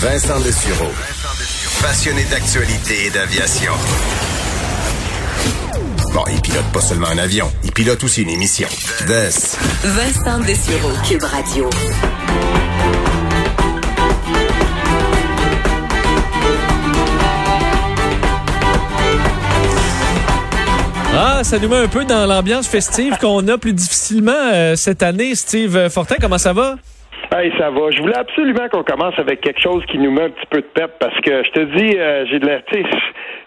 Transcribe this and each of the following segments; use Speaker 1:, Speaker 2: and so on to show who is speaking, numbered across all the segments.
Speaker 1: Vincent Dessureau. Passionné d'actualité et d'aviation. Bon, il pilote pas seulement un avion, il pilote aussi une émission. Des.
Speaker 2: Vincent Dessureau, Cube Radio.
Speaker 3: Ah, ça nous met un peu dans l'ambiance festive qu'on a plus difficilement euh, cette année. Steve Fortin, comment ça va?
Speaker 4: Hey, ça va. Je voulais absolument qu'on commence avec quelque chose qui nous met un petit peu de pep parce que je te dis, euh, j'ai de la.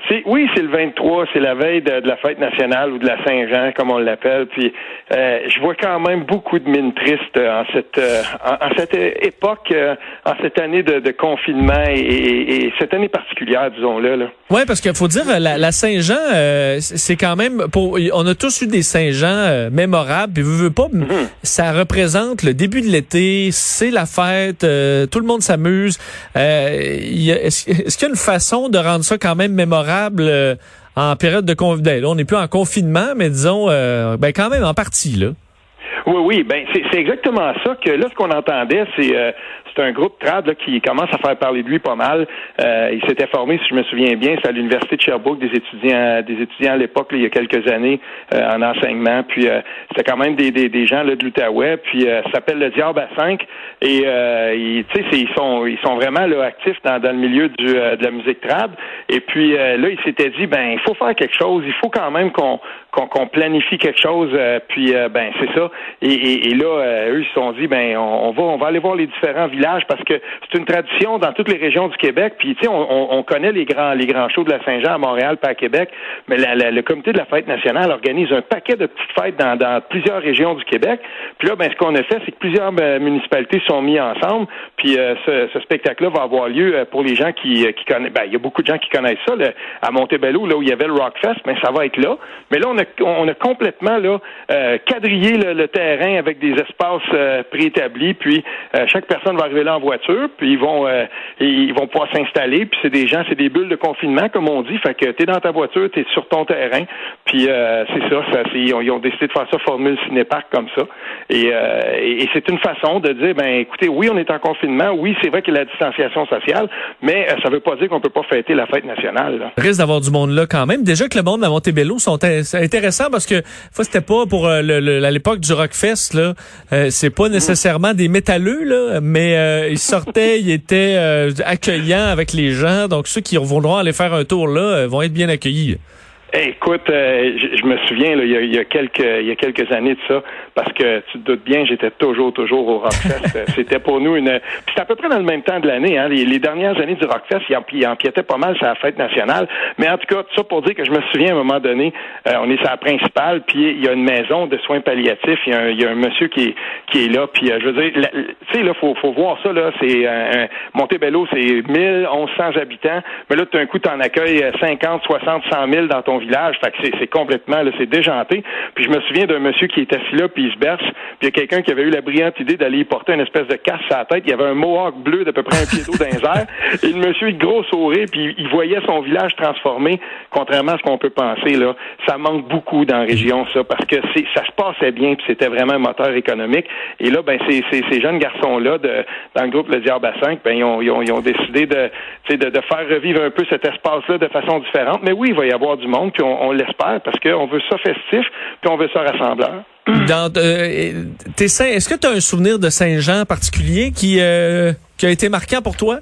Speaker 4: C'est, oui, c'est le 23, c'est la veille de, la fête nationale ou de la Saint-Jean, comme on l'appelle. Puis euh, je vois quand même beaucoup de mines tristes en cette euh, en, cette époque, en cette année de, confinement et, cette année particulière, disons-le. Là.
Speaker 3: Oui, parce qu'il faut dire la, la Saint-Jean, c'est quand même pour. On a tous eu des Saint-Jean mémorables. Puis vous veux pas, mm-hmm. ça représente le début de l'été c'est la fête, euh, tout le monde s'amuse. Euh, est-ce, qu'il y a une façon de rendre ça quand même mémorable euh, en période de confinement? On n'est plus en confinement, mais disons, ben quand même en partie, là.
Speaker 4: Oui, oui, ben c'est exactement ça que là ce qu'on entendait, c'est c'est un groupe trad là, qui commence à faire parler de lui pas mal. Euh, il s'était formé, si je me souviens bien, c'est à l'université de Sherbrooke, des étudiants, des étudiants à l'époque, il y a quelques années, euh, en enseignement. Puis euh, c'était quand même des, des, des gens là, de l'Outaouais. Puis ça s'appelle le Diable à 5. Et tu sais, ils sont ils sont vraiment là, actifs dans, dans le milieu du, de la musique trad. Et puis là, il s'était dit, ben il faut faire quelque chose. Il faut quand même qu'on qu'on planifie quelque chose. puis ben c'est ça. Et, et, là, eux ils se sont dit, ben on, on va on va aller voir les différents villages parce que c'est une tradition dans toutes les régions du Québec. Puis, tu sais, on, connaît les grands, les grands shows de la Saint-Jean à Montréal, pas à Québec, mais le comité de la fête nationale organise un paquet de petites fêtes dans, plusieurs régions du Québec. Puis là, ben, ce qu'on a fait, c'est que plusieurs ben, municipalités sont mis ensemble. Puis euh, ce, spectacle-là va avoir lieu euh, pour les gens qui, euh, qui connaissent. Ben, il y a beaucoup de gens qui connaissent ça à Montebello, là où il y avait le Rockfest, mais ça va être là. Mais là, on a, on a complètement là quadrillé le, terrain avec des espaces préétablis. Puis chaque personne va arriver là en voiture, puis ils vont euh, ils vont pouvoir s'installer, puis c'est des gens, c'est des bulles de confinement, comme on dit. Fait que t'es dans ta voiture, t'es sur ton terrain, puis euh, c'est ça, ça ils, ont, décidé de faire ça formule cinépark comme ça. Euh, et, et, c'est une façon de dire, ben écoutez, oui, on est en confinement, oui, c'est vrai qu'il y a la distanciation sociale, mais ça veut pas dire qu'on peut pas fêter la fête nationale. Là.
Speaker 3: Risque d'avoir du monde là quand même. Déjà que le monde à Montebello sont intéressants parce que fois c'était pas pour le, à l'époque du Rockfest là, c'est pas nécessairement des métalleux là, mais euh, il sortait, il était euh, accueillant avec les gens. Donc ceux qui voudront aller faire un tour là euh, vont être bien accueillis.
Speaker 4: Écoute, je, me souviens, là, il, y a, quelques il y a quelques années de ça, parce que tu te doutes bien, j'étais toujours, toujours au Rockfest. C'était pour nous une. C'est à peu près dans le même temps de l'année. Hein. Les, dernières années du Rockfest, il, empiétait pas mal sur la fête nationale. Mais en tout cas, tout ça pour dire que je me souviens à un moment donné, on est sur la principale, puis il y a une maison de soins palliatifs. Il y a un, il y a un monsieur qui est, qui est là, puis je veux dire, tu sais, là, faut, faut voir ça, là. C'est un, Montebello, c'est 1100 habitants, mais là, tout d'un coup, tu en accueilles 50, 60, 100 000 dans ton village. C'est complètement, c'est déjanté. Puis je me souviens d'un monsieur qui est assis là, puis il se berce, puis il y a quelqu'un qui avait eu la brillante idée d'aller y porter une espèce de casse à la tête. Il y avait un mohawk bleu d'à peu près un pied d'eau dans les airs. Et le monsieur, il gros sourire, puis il voyait son village transformé, contrairement à ce qu'on peut penser, là. Ça manque beaucoup dans la région, ça, parce que ça se passait bien, puis c'était vraiment un moteur économique. Et là, ben, ces, jeunes garçons-là, dans le groupe Le Diable à 5, ben, ils ont décidé de, de, de, faire revivre un peu cet espace-là de façon différente. Mais oui, il va y avoir du monde, puis on, l'espère, parce qu'on veut ça festif, puis on veut ça rassembleur.
Speaker 3: Euh, est-ce que tu as un souvenir de Saint-Jean particulier qui, euh, qui a été marquant pour toi?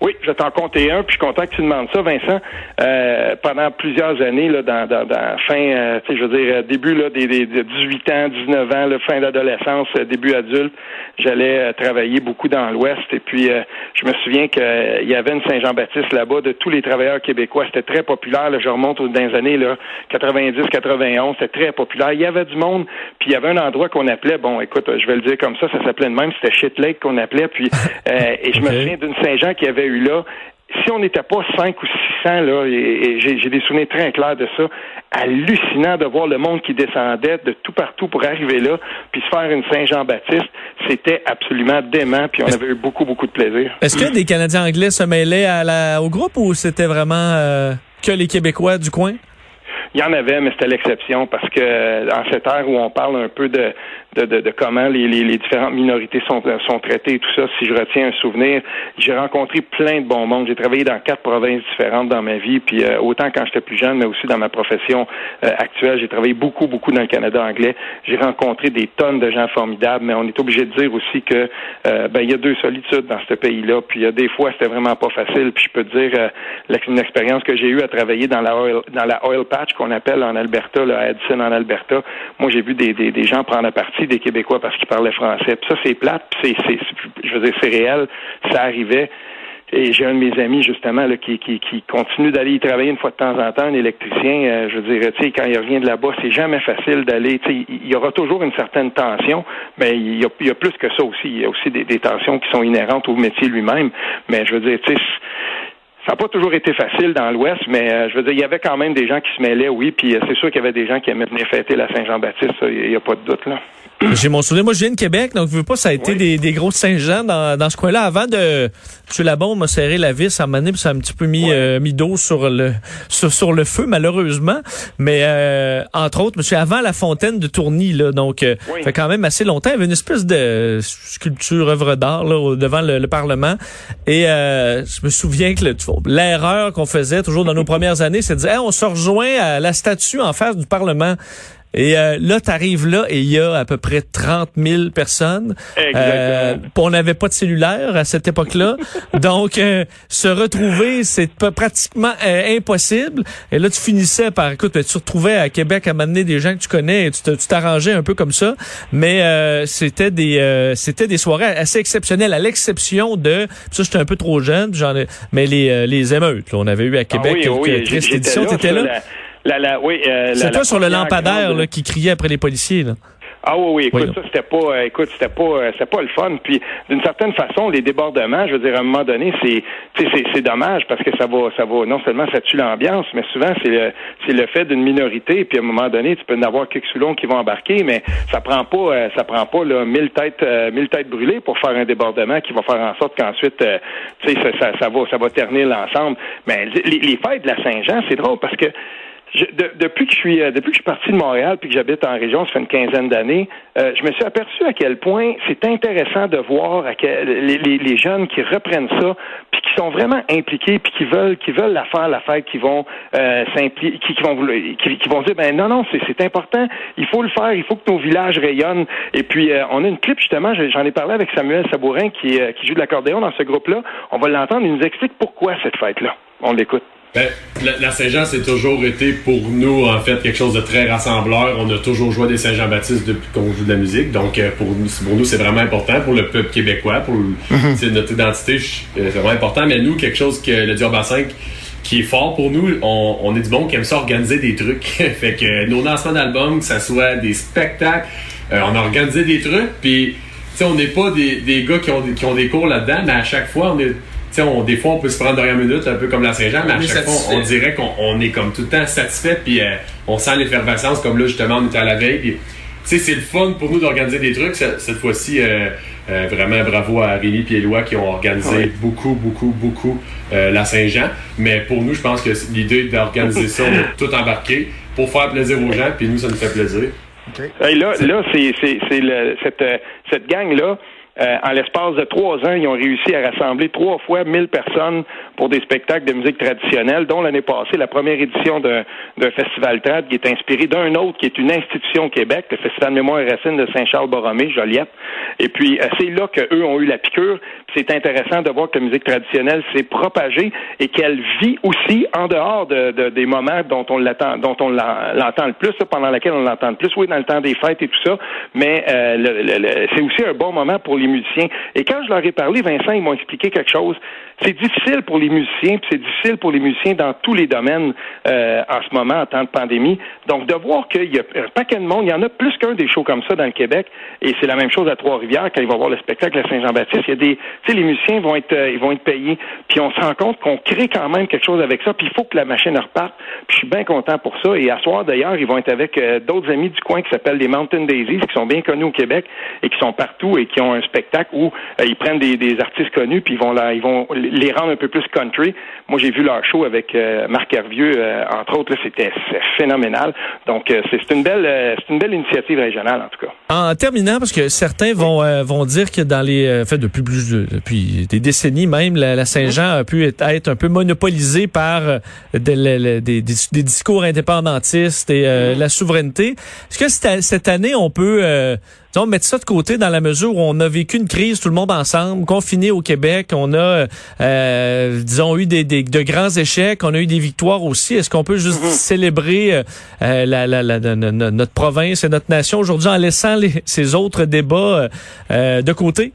Speaker 4: Oui, je t'en compter un, puis je suis content que tu demandes ça, Vincent. Euh, pendant plusieurs années, là, dans, dans, dans fin, euh, tu sais, je veux dire, euh, début là, des, des, de 18 ans, 19 ans, là, fin d'adolescence, euh, début adulte, j'allais euh, travailler beaucoup dans l'Ouest. Et puis, euh, je me souviens qu'il y avait une Saint-Jean-Baptiste là-bas de tous les travailleurs québécois. C'était très populaire. Là, je remonte aux dernières années, là, 90, 91, c'était très populaire. Il y avait du monde, puis il y avait un endroit qu'on appelait, bon, écoute, je vais le dire comme ça, ça s'appelait de même, c'était Shit Lake qu'on appelait. Puis, et je me souviens d'une Saint-Jean qui avait eu là si on n'était pas 5 ou 600, là, et, et j'ai des souvenirs très clairs de ça, hallucinant de voir le monde qui descendait de tout partout pour arriver là, puis se faire une Saint-Jean-Baptiste, c'était absolument dément, puis on avait eu beaucoup, beaucoup de plaisir.
Speaker 3: Est-ce que des Canadiens anglais se mêlaient à la, au groupe ou c'était vraiment euh, que les Québécois du coin?
Speaker 4: Il y en avait, mais c'était l'exception parce que euh, dans cette ère où on parle un peu de, de, de, de comment les, les, les différentes minorités sont, sont traitées et tout ça, si je retiens un souvenir, j'ai rencontré plein de bons mondes. J'ai travaillé dans quatre provinces différentes dans ma vie, puis euh, autant quand j'étais plus jeune, mais aussi dans ma profession euh, actuelle. J'ai travaillé beaucoup, beaucoup dans le Canada anglais. J'ai rencontré des tonnes de gens formidables, mais on est obligé de dire aussi que euh, ben il y a deux solitudes dans ce pays-là. Puis il y a des fois, c'était vraiment pas facile. Puis je peux te dire euh, la- une expérience que j'ai eue à travailler dans la oil, dans la oil patch qu'on appelle en Alberta, là, à Edison en Alberta. Moi, j'ai vu des, des, gens prendre partie des Québécois parce qu'ils parlaient français. Puis ça, c'est plate. C'est, je veux dire, c'est réel. Ça arrivait. Et j'ai un de mes amis, justement, là, qui, qui, continue d'aller y travailler une fois de temps en temps, un électricien. euh, je veux dire, tu sais, quand il revient de là-bas, c'est jamais facile d'aller. Tu sais, il y aura toujours une certaine tension, mais il y a, plus que ça aussi. Il y a aussi des, tensions qui sont inhérentes au métier lui-même. Mais je veux dire, ça n'a pas toujours été facile dans l'Ouest, mais euh, je veux dire, il y avait quand même des gens qui se mêlaient, oui, puis euh, c'est sûr qu'il y avait des gens qui aimaient venir fêter la Saint-Jean-Baptiste, il n'y a pas de doute, là.
Speaker 3: J'ai mon souvenir. Moi, je viens de Québec, donc je veux pas, ça a été
Speaker 4: Oui.
Speaker 3: des, des gros Saint-Jean dans, dans ce coin-là. Avant de tuer la bombe, m'a serré la vis à un moment donné, puis ça a un petit peu mis, euh, mis d'eau sur le, sur, sur le feu, malheureusement. Mais, euh, entre autres, monsieur, avant la fontaine de Tourny, là, donc, euh,
Speaker 4: Oui.
Speaker 3: fait quand même assez longtemps, il y avait une espèce de sculpture, œuvre d'art, là, devant le, le Parlement. Et, euh, je me souviens que le- l'erreur qu'on faisait toujours dans nos premières années, c'est de dire, Hey, on se rejoint à la statue en face du Parlement. Et euh, là, tu arrives là et il y a à peu près 30 000 personnes. Euh, on n'avait pas de cellulaire à cette époque-là. Donc, euh, se retrouver, c'est pratiquement euh, impossible. Et là, tu finissais par, écoute, tu te retrouvais à Québec à m'amener des gens que tu connais et tu t'arrangeais un peu comme ça. Mais euh, c'était des euh, c'était des soirées assez exceptionnelles, à l'exception de, ça, j'étais un peu trop jeune, j'en ai, mais les, euh, les émeutes, là, on avait eu à Québec
Speaker 4: Ah oui,
Speaker 3: quelques
Speaker 4: oui,
Speaker 3: éditions. Là?
Speaker 4: la- La, la, oui, euh,
Speaker 3: C'est toi sur le lampadaire
Speaker 4: grande-
Speaker 3: là, qui criait après les policiers. Là.
Speaker 4: Ah oui, oui, écoute,
Speaker 3: Oui.
Speaker 4: ça c'était pas, euh, écoute, c'était pas, euh, c'était pas le fun. Puis d'une certaine façon, les débordements, je veux dire, à un moment donné, c'est, tu sais, c'est, c'est dommage parce que ça va, ça va, non seulement ça tue l'ambiance, mais souvent c'est le, c'est le fait d'une minorité. Puis à un moment donné, tu peux en avoir quelques soulons qui vont embarquer, mais ça prend pas, euh, ça prend pas là mille têtes, mille têtes brûlées pour faire un débordement qui va faire en sorte qu'ensuite, tu sais, ça, ça, ça va, ça va ternir l'ensemble. Mais les, les fêtes de la Saint-Jean, c'est drôle parce que depuis que je suis euh, depuis que je suis parti de Montréal puis que j'habite en région, ça fait une quinzaine d'années, euh, je me suis aperçu à quel point c'est intéressant de voir à quel, les, les- les jeunes qui reprennent ça puis qui sont vraiment impliqués puis qui veulent qui veulent la faire la fête, qui vont euh, qui, qui vont qui, qui vont dire ben non non c'est important, il faut le faire, il faut que nos villages rayonnent et puis euh, on a une clip justement, je- j'en ai parlé avec Samuel Sabourin qui euh, qui joue de l'accordéon dans ce groupe-là, on va l'entendre, il nous explique pourquoi cette fête là. On l'écoute.
Speaker 5: Ben, la, la Saint-Jean, c'est toujours été pour nous, en fait, quelque chose de très rassembleur. On a toujours joué des Saint-Jean-Baptiste depuis qu'on joue de la musique. Donc, euh, pour nous, pour nous c'est vraiment important. Pour le peuple québécois, pour c'est notre identité, euh, c'est vraiment important. Mais nous, quelque chose que le Diorba 5 qui est fort pour nous, on, on est du bon qui aime ça organiser des trucs. fait que nos lancements d'albums, que ça soit des spectacles, euh, on a organisé des trucs, puis tu sais, on n'est pas des, des gars qui ont, des- qui ont des cours là-dedans, mais à chaque fois, on est on, des fois, on peut se prendre dernière minute, un peu comme la Saint-Jean, mais à chaque fois, on dirait qu'on on est comme tout le temps satisfait, puis euh, on sent l'effervescence, comme là, justement, on était à la veille, puis tu sais, c'est le fun pour nous d'organiser des trucs. Ce- Cette fois-ci, euh, euh, vraiment bravo à Rémi et Éloi qui ont organisé
Speaker 4: Ouais.
Speaker 5: beaucoup, beaucoup, beaucoup euh, la Saint-Jean. Mais pour nous, je pense que l'idée d'organiser ça, on tout embarqué pour faire plaisir aux gens, puis nous, ça nous fait plaisir.
Speaker 4: Hey, là, là, c'est, c'est, c'est le- cette, euh, cette gang-là. Euh, en l'espace de trois ans, ils ont réussi à rassembler trois fois 1000 personnes pour des spectacles de musique traditionnelle, dont l'année passée, la première édition d'un, festival trad qui est inspiré d'un autre qui est une institution au Québec, le Festival Mémoire et Racines de Saint-Charles-Borromée, Joliette. Et puis, euh, c'est là qu'eux ont eu la piqûre. c'est intéressant de voir que la musique traditionnelle s'est propagée et qu'elle vit aussi en dehors de, de- des moments dont on l'attend, dont on l'en- l'entend le plus, pendant laquelle on l'entend le plus. Oui, dans le temps des fêtes et tout ça, mais euh, c'est aussi un bon moment pour les musiciens. Et quand je leur ai parlé, Vincent, ils m'ont expliqué quelque chose. C'est difficile pour les musiciens, puis c'est difficile pour les musiciens dans tous les domaines euh, en ce moment en temps de pandémie. Donc de voir qu'il y a un paquet de monde, il y en a plus qu'un des shows comme ça dans le Québec, et c'est la même chose à Trois-Rivières quand ils vont voir le spectacle à Saint-Jean-Baptiste. Il y a des, tu sais, les musiciens vont être, euh, ils vont être payés, puis on se rend compte qu'on crée quand même quelque chose avec ça, puis il faut que la machine reparte. Puis je suis bien content pour ça. Et à soir d'ailleurs, ils vont être avec euh, d'autres amis du coin qui s'appellent les Mountain Daisies, qui sont bien connus au Québec et qui sont partout et qui ont un spectacle où euh, ils prennent des, des artistes connus puis ils vont là, ils vont les rendre un peu plus country. Moi, j'ai vu leur show avec euh, Marc Hervieux, euh, entre autres. C'était phénoménal. Donc, euh, c'est une belle, euh, c'est une belle initiative régionale en tout cas.
Speaker 3: En terminant, parce que certains vont vont dire que dans les euh, fait depuis plus de- depuis des décennies même, la, la Saint-Jean a pu être, être un peu monopolisée par des, des- des discours indépendantistes et euh, la souveraineté. Est-ce que cette, cette année on peut disons, mettre ça de côté dans la mesure où on a vécu une crise tout le monde ensemble, confiné au Québec, on a euh, disons eu des, des- de grands échecs, on a eu des victoires aussi. Est-ce qu'on peut juste célébrer euh, euh, la, la- la- notre province et notre nation aujourd'hui en laissant les- ces autres débats euh, de côté?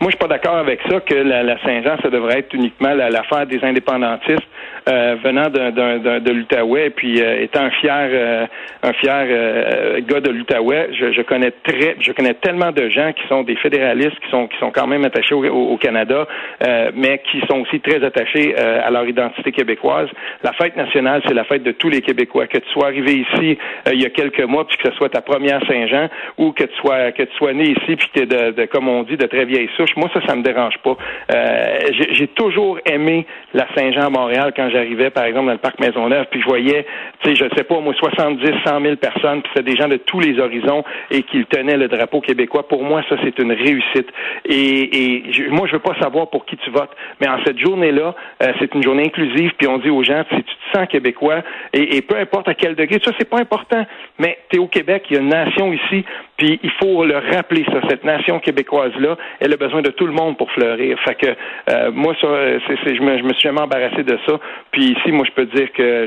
Speaker 4: Moi, je suis pas d'accord avec ça que la, Saint-Jean, ça devrait être uniquement la- l'affaire des indépendantistes euh, venant d'un, d'un- d'un- de l'Outaouais, puis euh, étant un fier, euh, un fier euh, gars de l'Outaouais, je, je connais très, je connais tellement de gens qui sont des fédéralistes, qui sont qui sont quand même attachés au, au- Canada, euh, mais qui sont aussi très attachés euh, à leur identité québécoise. La fête nationale, c'est la fête de tous les Québécois. Que tu sois arrivé ici il y a quelques mois, puis que ce soit ta première Saint-Jean, ou que tu sois que tu sois né ici, puis que tu de, de, comme on dit, de très vieille Moi, ça, ça me dérange pas. Euh, j'ai, toujours aimé la Saint-Jean à Montréal quand j'arrivais, par exemple, dans le parc Maisonneuve, puis je voyais, tu sais, je sais pas, moi, 70, 100 000 personnes, puis c'était des gens de tous les horizons et qu'ils tenaient le drapeau québécois. Pour moi, ça, c'est une réussite. Et, moi, je veux pas savoir pour qui tu votes, mais en cette journée-là, euh, c'est une journée inclusive, puis on dit aux gens, si tu québécois, et, peu importe à quel degré, ça, c'est pas important, mais tu es au Québec, il y a une nation ici, puis il faut le rappeler, ça, cette nation québécoise-là, elle a besoin de tout le monde pour fleurir. Fait que euh, moi, ça, je, me, suis jamais embarrassé de ça. Puis ici, moi, je peux dire que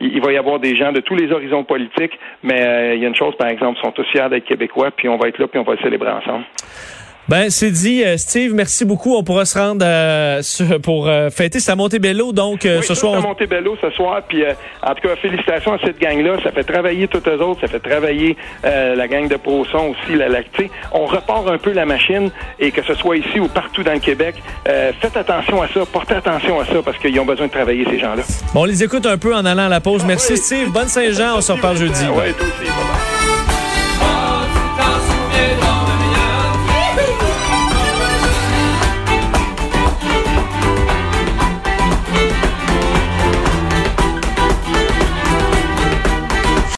Speaker 4: il va y avoir des gens de tous les horizons politiques, mais euh, il y a une chose, par exemple, ils sont tous fiers d'être québécois, puis on va être là, puis on va le célébrer ensemble.
Speaker 3: Ben, c'est dit, euh, Steve, merci beaucoup. On pourra se rendre euh, sur- pour euh, fêter sa Montebello, donc euh,
Speaker 4: Oui,
Speaker 3: ce soir.
Speaker 4: c'est à Montebello ce soir. Puis, euh, en tout cas, félicitations à cette gang-là. Ça fait travailler toutes eux autres. Ça fait travailler euh, la gang de ProSon aussi. La, la, tu sais, on repart un peu la machine et que ce soit ici ou partout dans le Québec, euh, faites attention à ça. Portez attention à ça parce qu'ils ont besoin de travailler, ces gens-là.
Speaker 3: Bon, on les écoute un peu en allant à la pause. Merci,
Speaker 4: oui.
Speaker 3: Steve. Bonne Saint-Jean. On se reparle jeudi.
Speaker 4: Oui, toi aussi.